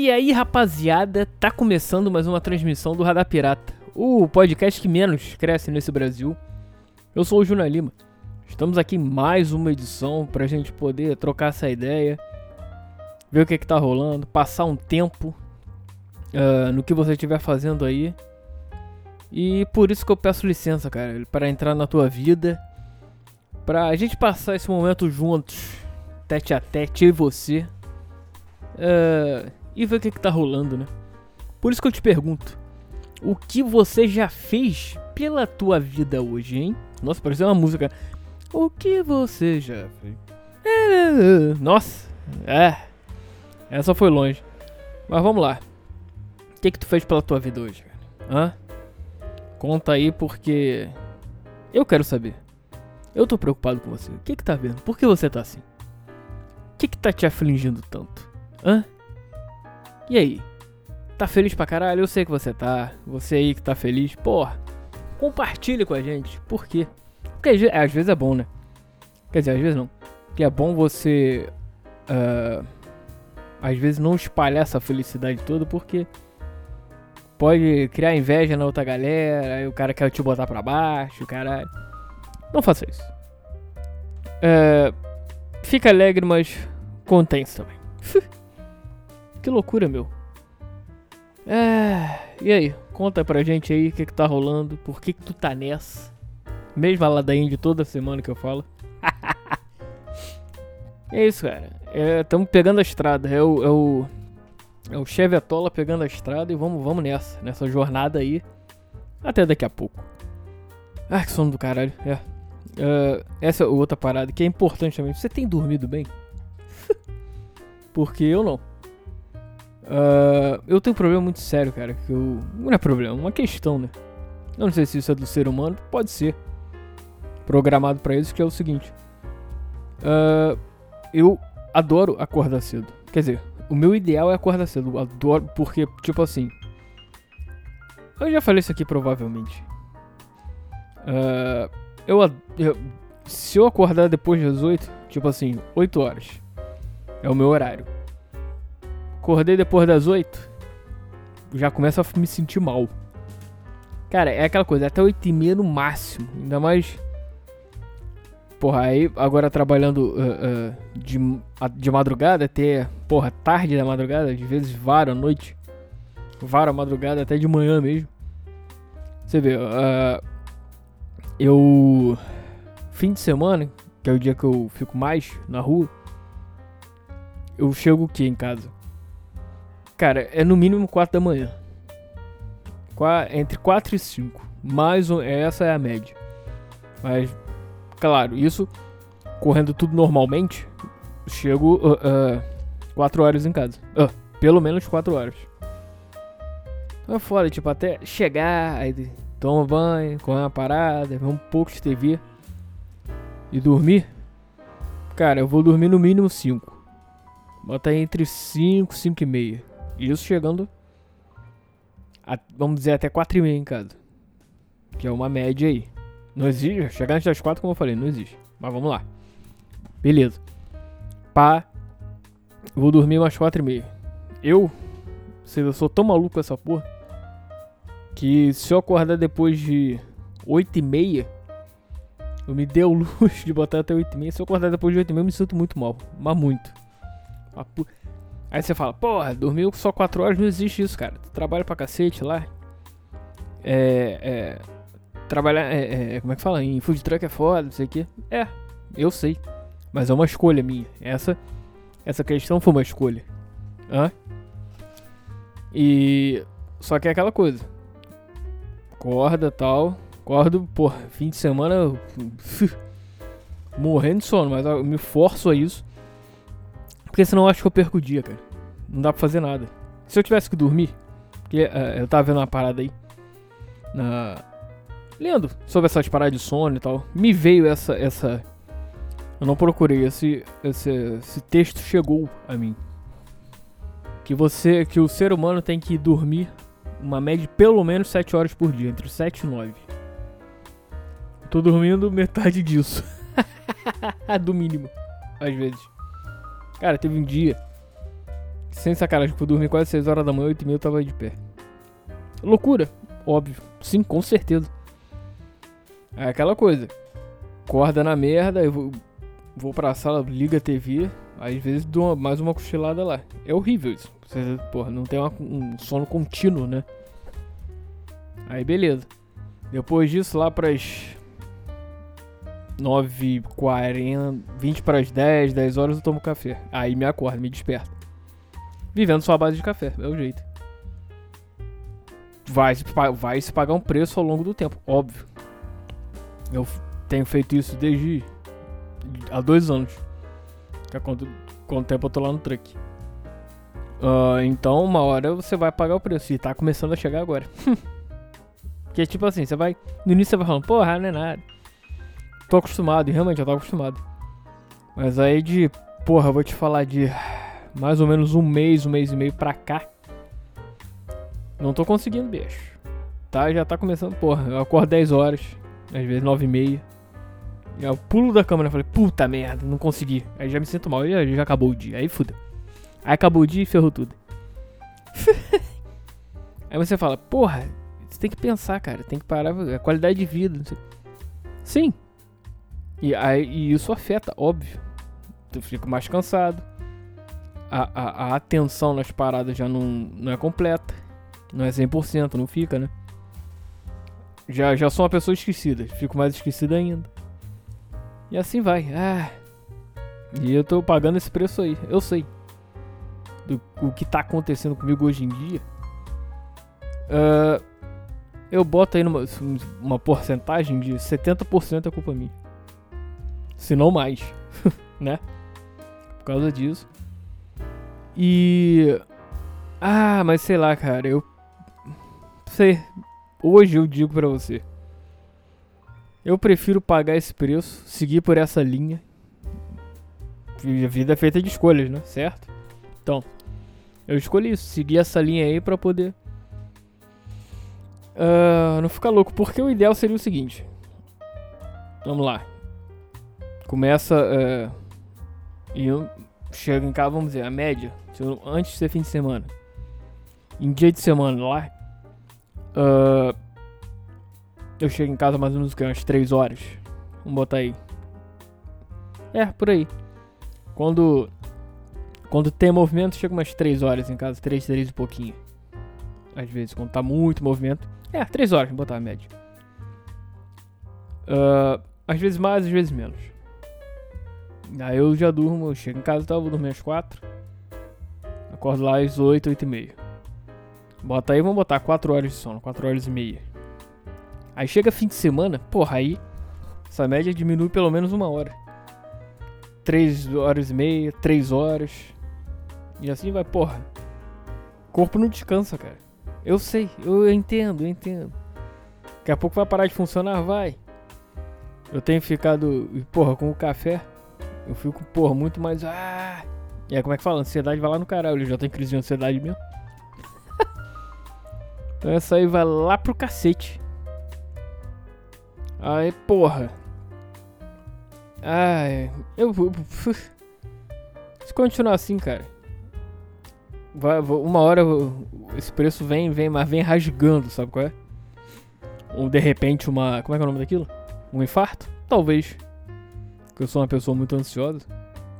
E aí, rapaziada, tá começando mais uma transmissão do Radar Pirata, o podcast que menos cresce nesse Brasil. Eu sou o Júnior Lima. Estamos aqui em mais uma edição pra gente poder trocar essa ideia, ver o que, que tá rolando, passar um tempo uh, no que você estiver fazendo aí. E por isso que eu peço licença, cara, para entrar na tua vida, pra gente passar esse momento juntos, tete a tete, eu e você. Uh, e ver o que, que tá rolando, né? Por isso que eu te pergunto: o que você já fez pela tua vida hoje, hein? Nossa, pareceu uma música. O que você já fez? Nossa, é. Essa foi longe. Mas vamos lá. O que, que tu fez pela tua vida hoje, cara? Hã? Conta aí porque. Eu quero saber. Eu tô preocupado com você. O que que tá vendo? Por que você tá assim? O que que tá te afligindo tanto? Hã? E aí? Tá feliz pra caralho? Eu sei que você tá. Você aí que tá feliz. Porra, compartilhe com a gente. Por quê? Porque às vezes é bom, né? Quer dizer, às vezes não. Que é bom você. Uh, às vezes não espalhar essa felicidade toda porque pode criar inveja na outra galera, aí o cara quer te botar pra baixo, caralho. Não faça isso. Uh, fica alegre, mas contém-se também. Que loucura, meu. É. E aí? Conta pra gente aí o que, que tá rolando, por que, que tu tá nessa. Mesma ladainha de toda semana que eu falo. é isso, cara. Estamos é, pegando a estrada. É o, é o. É o Chevetola pegando a estrada e vamos, vamos nessa. Nessa jornada aí. Até daqui a pouco. Ah, que sono do caralho. É. Uh, essa é outra parada que é importante também. Você tem dormido bem? Porque eu não. Uh, eu tenho um problema muito sério, cara. Que eu. Não é problema, é uma questão, né? Eu não sei se isso é do ser humano, pode ser. Programado para isso, que é o seguinte. Uh, eu adoro acordar cedo. Quer dizer, o meu ideal é acordar cedo. Eu adoro, porque, tipo assim. Eu já falei isso aqui provavelmente. Uh, eu, eu, Se eu acordar depois das 8, tipo assim, 8 horas. É o meu horário Acordei depois das 8. Já começo a me sentir mal. Cara, é aquela coisa, até 8 e meia no máximo. Ainda mais. Porra, aí agora trabalhando uh, uh, de, de madrugada até. Porra, tarde da madrugada, às vezes vara à noite. Vara à madrugada até de manhã mesmo. Você vê, uh, eu. Fim de semana, que é o dia que eu fico mais na rua. Eu chego o que em casa? Cara, é no mínimo 4 da manhã. Qua, entre 4 e 5. Mais um, essa é a média. Mas, claro, isso correndo tudo normalmente, chego uh, uh, 4 horas em casa. Uh, pelo menos 4 horas. É foda, tipo, até chegar, aí toma banho, come uma parada, vê um pouco de TV e dormir. Cara, eu vou dormir no mínimo 5. Bota aí entre 5 e 5 e meia. Isso chegando, a, vamos dizer, até 4 e meia em casa. Que é uma média aí. Não existe, chegar antes das 4, como eu falei, não existe. Mas vamos lá. Beleza. Pá, vou dormir umas 4 e meia. Eu, se eu sou tão maluco com essa porra, que se eu acordar depois de 8 e meia, eu me dei o luxo de botar até 8 e meia. Se eu acordar depois de 8 e meia, eu me sinto muito mal. Mas muito. Aí você fala, porra, dormiu só 4 horas, não existe isso, cara. Tu trabalha pra cacete lá. É. é trabalhar. É, é, como é que fala? Em food truck é foda, não sei o que. É, eu sei. Mas é uma escolha minha. Essa. Essa questão foi uma escolha. Hã? E. Só que é aquela coisa. Acorda tal. Acordo, porra, fim de semana. morrendo de sono, mas eu me forço a isso. Porque senão eu acho que eu perco o dia, cara. Não dá pra fazer nada. Se eu tivesse que dormir, porque uh, eu tava vendo uma parada aí. Na... Lendo sobre essas paradas de sono e tal. Me veio essa. essa... Eu não procurei, esse, esse, esse texto chegou a mim. Que você. Que o ser humano tem que dormir uma média de pelo menos 7 horas por dia, entre 7 e 9. tô dormindo metade disso. Do mínimo, às vezes. Cara, teve um dia Sem sacanagem, fui dormir quase 6 horas da manhã, 8 e meia eu tava de pé. Loucura, óbvio. Sim, com certeza. É aquela coisa. Acorda na merda, eu vou, vou pra sala, liga a TV, às vezes dou uma, mais uma cochilada lá. É horrível isso. Você, porra, não tem uma, um sono contínuo, né? Aí beleza. Depois disso, lá pras 9h40, 20 para as 10, 10 horas eu tomo café. Aí me acordo, me desperto. Vivendo só a base de café, é o jeito. Vai, vai se pagar um preço ao longo do tempo, óbvio. Eu tenho feito isso desde há dois anos. Que é quando, quanto tempo eu tô lá no truck. Uh, então, uma hora você vai pagar o preço. E tá começando a chegar agora. que é tipo assim, você vai. No início você vai falando, porra, não é nada. Tô acostumado, e realmente eu tô acostumado. Mas aí de. Porra, vou te falar de mais ou menos um mês, um mês e meio pra cá. Não tô conseguindo, bicho. Tá, já tá começando, porra. Eu acordo 10 horas, às vezes 9 e meia. Eu pulo da câmera e falei, puta merda, não consegui. Aí já me sinto mal, e já acabou o dia. Aí fuda. Aí acabou o dia e ferrou tudo. aí você fala, porra, você tem que pensar, cara. Tem que parar a qualidade de vida. Sim. E, aí, e isso afeta, óbvio. Eu fico mais cansado. A, a, a atenção nas paradas já não, não é completa. Não é 100%, não fica, né? Já, já sou uma pessoa esquecida. Fico mais esquecido ainda. E assim vai. Ah. E eu tô pagando esse preço aí. Eu sei. Do, o que tá acontecendo comigo hoje em dia. Uh, eu boto aí numa uma porcentagem de 70% é culpa minha. Se não mais. né? Por causa disso. E. Ah, mas sei lá, cara. Eu. Sei. Hoje eu digo pra você. Eu prefiro pagar esse preço, seguir por essa linha. A vida é feita de escolhas, né? Certo? Então, eu escolhi isso, seguir essa linha aí pra poder. Uh, não ficar louco, porque o ideal seria o seguinte. Vamos lá. Começa. Uh, e eu chego em casa, vamos dizer, a média. Antes de ser fim de semana. Em dia de semana lá. Uh, eu chego em casa mais ou menos umas 3 horas. Vamos botar aí. É, por aí. Quando. Quando tem movimento, chega umas 3 horas em casa. 3, 3 e pouquinho. Às vezes, quando tá muito movimento. É, 3 horas, vamos botar a média. Uh, às vezes mais, às vezes menos. Aí eu já durmo, eu chego em casa, tá, vou dormir às 4. Acordo lá às 8, 8 e meia. Bota aí, vamos botar 4 horas de sono, 4 horas e meia. Aí chega fim de semana, porra, aí essa média diminui pelo menos uma hora. Três horas e meia, três horas. E assim vai, porra. Corpo não descansa, cara. Eu sei, eu entendo, eu entendo. Daqui a pouco vai parar de funcionar, vai. Eu tenho ficado, porra, com o café. Eu fico, porra, muito mais. Ah! E aí, como é que fala? Ansiedade vai lá no caralho. Eu já tenho crise de ansiedade mesmo. então essa aí vai lá pro cacete. Aí, porra. Ai, eu vou. Se continuar assim, cara. Vai, uma hora esse preço vem, vem, mas vem rasgando, sabe qual é? Ou de repente uma. Como é que é o nome daquilo? Um infarto? Talvez. Porque eu sou uma pessoa muito ansiosa.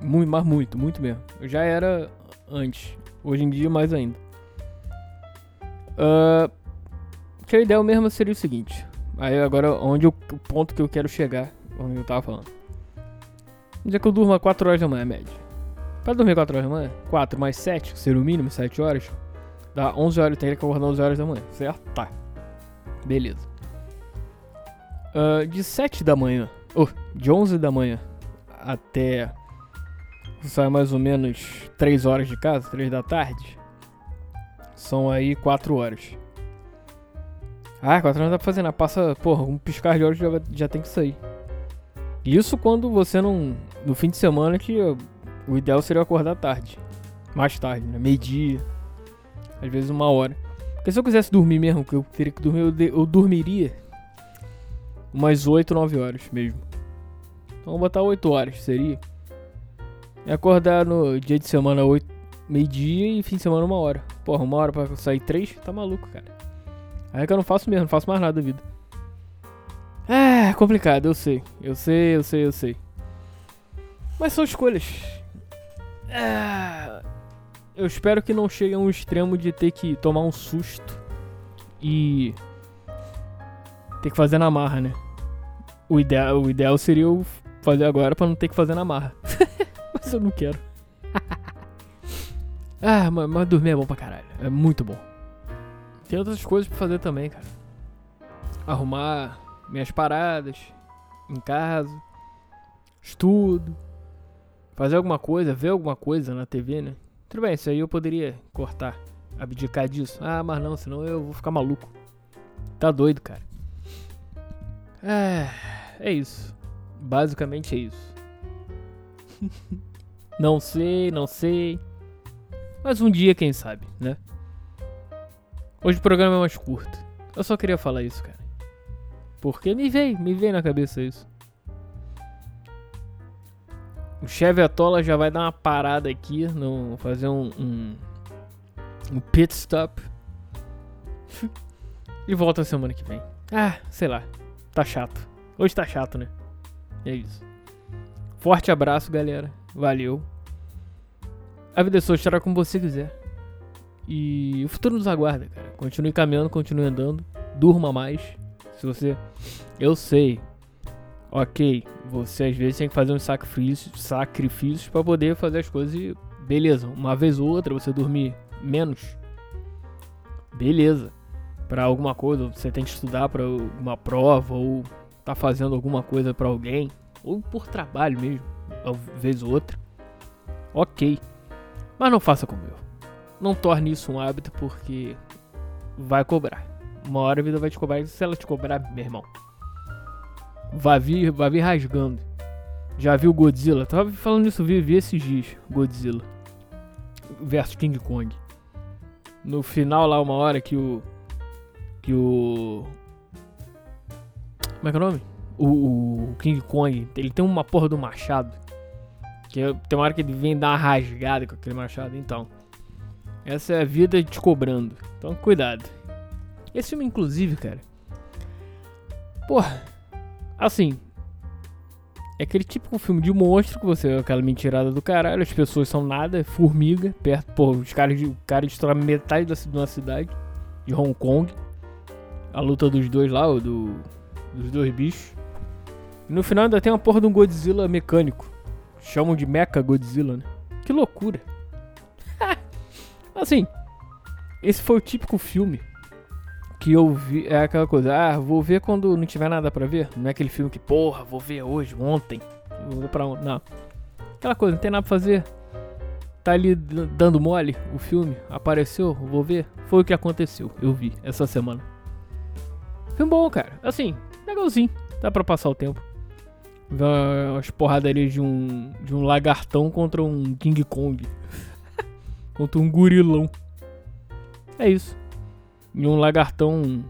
Muito, mas muito, muito mesmo. Eu já era antes. Hoje em dia, mais ainda. Uh, que a ideia mesmo seria o seguinte: Aí agora, onde o, o ponto que eu quero chegar, onde eu tava falando. Onde é que eu durmo 4 horas da manhã, média? Pra dormir 4 horas da manhã, 4 mais 7, que seria o mínimo, 7 horas, dá 11 horas, eu teria que acordar 11 horas da manhã, certo? Tá. Beleza. Uh, de 7 da manhã, oh, de 11 da manhã até sai mais ou menos 3 horas de casa, 3 da tarde. São aí 4 horas. Ah, 4 horas dá pra fazer, né? Passa, porra, um piscar de olhos já, já tem que sair. Isso quando você não. No fim de semana que o ideal seria acordar tarde. Mais tarde, né? Meio-dia. Às vezes uma hora. Porque se eu quisesse dormir mesmo, que eu teria que dormir, eu, eu dormiria umas 8, 9 horas mesmo. Então vou botar 8 horas, seria. E acordar no dia de semana 8, meio-dia e fim de semana uma hora. Porra, uma hora pra sair três? Tá maluco, cara. Aí é que eu não faço mesmo, não faço mais nada da vida. É complicado, eu sei. Eu sei, eu sei, eu sei. Mas são escolhas. É... Eu espero que não chegue a um extremo de ter que tomar um susto e ter que fazer na marra, né? O ideal, o ideal seria eu fazer agora para não ter que fazer na marra. mas eu não quero. ah, mas, mas dormir é bom pra caralho. É muito bom. Tem outras coisas pra fazer também, cara. Arrumar minhas paradas em casa, estudo, fazer alguma coisa, ver alguma coisa na TV, né? Tudo bem, isso aí eu poderia cortar, abdicar disso. Ah, mas não, senão eu vou ficar maluco. Tá doido, cara. É, é isso. Basicamente é isso. não sei, não sei. Mas um dia, quem sabe, né? Hoje o programa é mais curto. Eu só queria falar isso, cara. Porque me veio, me veio na cabeça isso. O Chevy Atola já vai dar uma parada aqui, no, fazer um, um, um pit stop. e volta semana que vem. Ah, sei lá. Tá chato. Hoje tá chato, né? É isso. Forte abraço, galera. Valeu. A vida é sua, estará como você quiser. E o futuro nos aguarda, cara. Continue caminhando, continue andando. Durma mais. Se você. Eu sei. Ok, você às vezes tem que fazer uns sacrifícios, sacrifícios para poder fazer as coisas e beleza, uma vez ou outra você dormir menos. Beleza. Para alguma coisa, você tem que estudar para uma prova ou tá fazendo alguma coisa para alguém ou por trabalho mesmo, uma vez ou outra. OK. Mas não faça como eu. Não torne isso um hábito porque vai cobrar. Uma hora a vida vai te cobrar. Se ela te cobrar, meu irmão, vai vir, vai vir rasgando. Já viu Godzilla? Tava falando isso, vi, vi esses dias. Godzilla versus King Kong. No final lá, uma hora que o. Que o. Como é que é o nome? O, o King Kong, ele tem uma porra do machado. Que tem uma hora que ele vem dar uma rasgada com aquele machado. Então, essa é a vida te cobrando. Então, cuidado. Esse filme, inclusive, cara. Porra, assim. É aquele típico filme de monstro que você aquela mentirada do caralho, as pessoas são nada, formiga, perto, pô, os caras, o cara destrói metade da, de uma cidade, de Hong Kong. A luta dos dois lá, do, dos dois bichos. E no final ainda tem uma porra de um Godzilla mecânico. Chamam de Mecha Godzilla, né? Que loucura. assim, esse foi o típico filme que eu vi. É aquela coisa, ah, vou ver quando não tiver nada para ver. Não é aquele filme que, porra, vou ver hoje, ontem. Vou pra ontem. Não. Aquela coisa, não tem nada pra fazer. Tá ali dando mole o filme, apareceu, vou ver. Foi o que aconteceu, eu vi essa semana. Filme bom, cara. Assim, legalzinho. Dá pra passar o tempo. As porradarias de um, de um lagartão contra um King Kong. contra um gurilão. É isso e um lagartão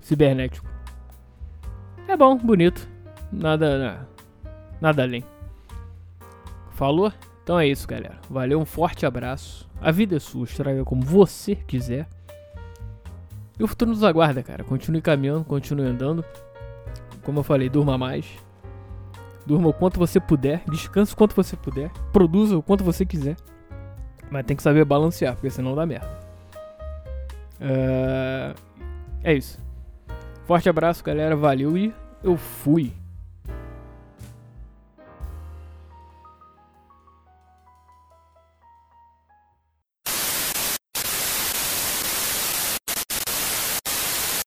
cibernético. É bom, bonito. Nada, nada além. Falou? Então é isso, galera. Valeu, um forte abraço. A vida é sua, estraga como você quiser. E o futuro nos aguarda, cara. Continue caminhando, continue andando. Como eu falei, durma mais. Durma o quanto você puder, descanse o quanto você puder, produza o quanto você quiser. Mas tem que saber balancear, porque senão dá merda. Uh, é isso. Forte abraço, galera. Valeu e eu fui.